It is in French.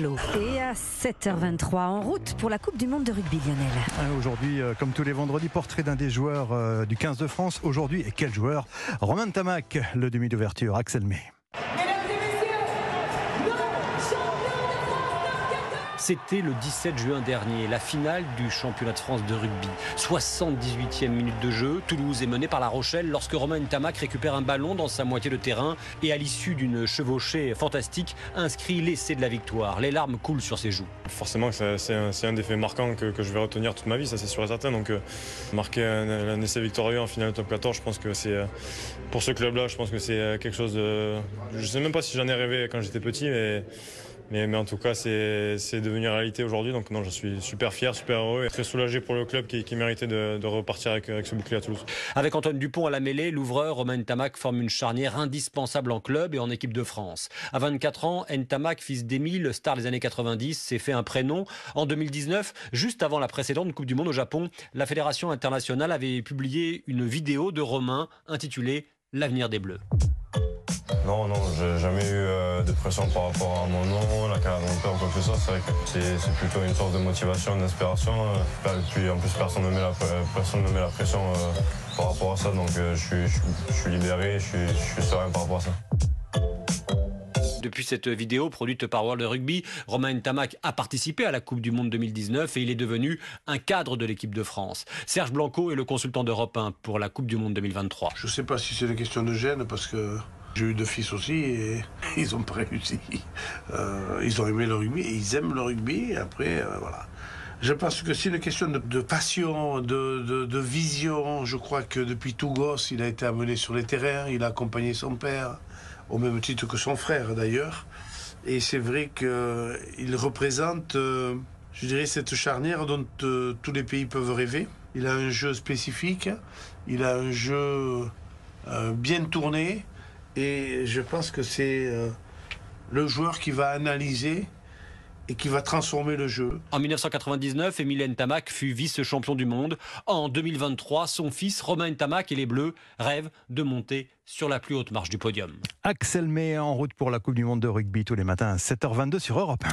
Et à 7h23, en route pour la Coupe du Monde de rugby, Lionel. Aujourd'hui, euh, comme tous les vendredis, portrait d'un des joueurs euh, du 15 de France. Aujourd'hui, et quel joueur? Romain Tamac, le demi d'ouverture, Axel May. C'était le 17 juin dernier, la finale du championnat de France de rugby. 78e minute de jeu, Toulouse est menée par La Rochelle lorsque Romain Tamac récupère un ballon dans sa moitié de terrain et à l'issue d'une chevauchée fantastique, inscrit l'essai de la victoire. Les larmes coulent sur ses joues. Forcément, c'est un, des faits marquants que, je vais retenir toute ma vie, ça c'est sûr et certain. Donc euh, marquer un, essai victorieux en finale top 14, je pense que c'est euh, pour ce club-là, je pense que c'est euh, quelque chose de... Je sais même pas si j'en ai rêvé quand j'étais petit, mais mais, en tout cas, c'est devenu réalité aujourd'hui. Donc non, je suis super fier, super heureux et très soulagé pour le club qui, méritait de, repartir avec, ce bouclier à Toulouse. Avec Antoine Dupont à la mêlée, l'ouvreur Romain Ntamak forme une charnière indispensable en club et en équipe de France. À 24 ans, Ntamak, fils d'Émile, star des années 90, s'est fait un prénom. En 2019, juste avant la précédente Coupe du Monde au Japon, la Fédération internationale avait publié une vidéo de Romain intitulée L'avenir des Bleus. Non, non, j'ai jamais eu euh, de pression par rapport à mon nom, la carrière de mon père ou quoi que ce soit. C'est vrai que c'est plutôt une sorte de motivation, d'inspiration. Euh, et puis en plus, personne ne met la, personne ne met la pression euh, par rapport à ça. Donc je suis, libéré, je suis, serein par rapport à ça. Depuis cette vidéo produite par World Rugby, Romain Tamac a participé à la Coupe du Monde 2019 et il est devenu un cadre de l'équipe de France. Serge Blanco est le consultant d'Europe 1 pour la Coupe du Monde 2023. Je ne sais pas si c'est une question de gêne parce que j'ai eu deux fils aussi et ils ont pas réussi. Euh, ils ont aimé le rugby et ils aiment le rugby. après, euh, voilà. Je pense que c'est une question de, passion, de, vision. Je crois que depuis tout gosse, il a été amené sur les terrains, il a accompagné son père, au même titre que son frère d'ailleurs. Et c'est vrai qu'il représente, euh, je dirais, cette charnière dont tous les pays peuvent rêver. Il a un jeu spécifique, il a un jeu bien tourné, et je pense que c'est euh, le joueur qui va analyser et qui va transformer le jeu. En 1999, Emile Tamac fut vice-champion du monde. En 2023, son fils Romain Tamac et les Bleus rêvent de monter sur la plus haute marche du podium. Axel May en route pour la Coupe du Monde de rugby tous les matins à 7h22 sur Europe 1.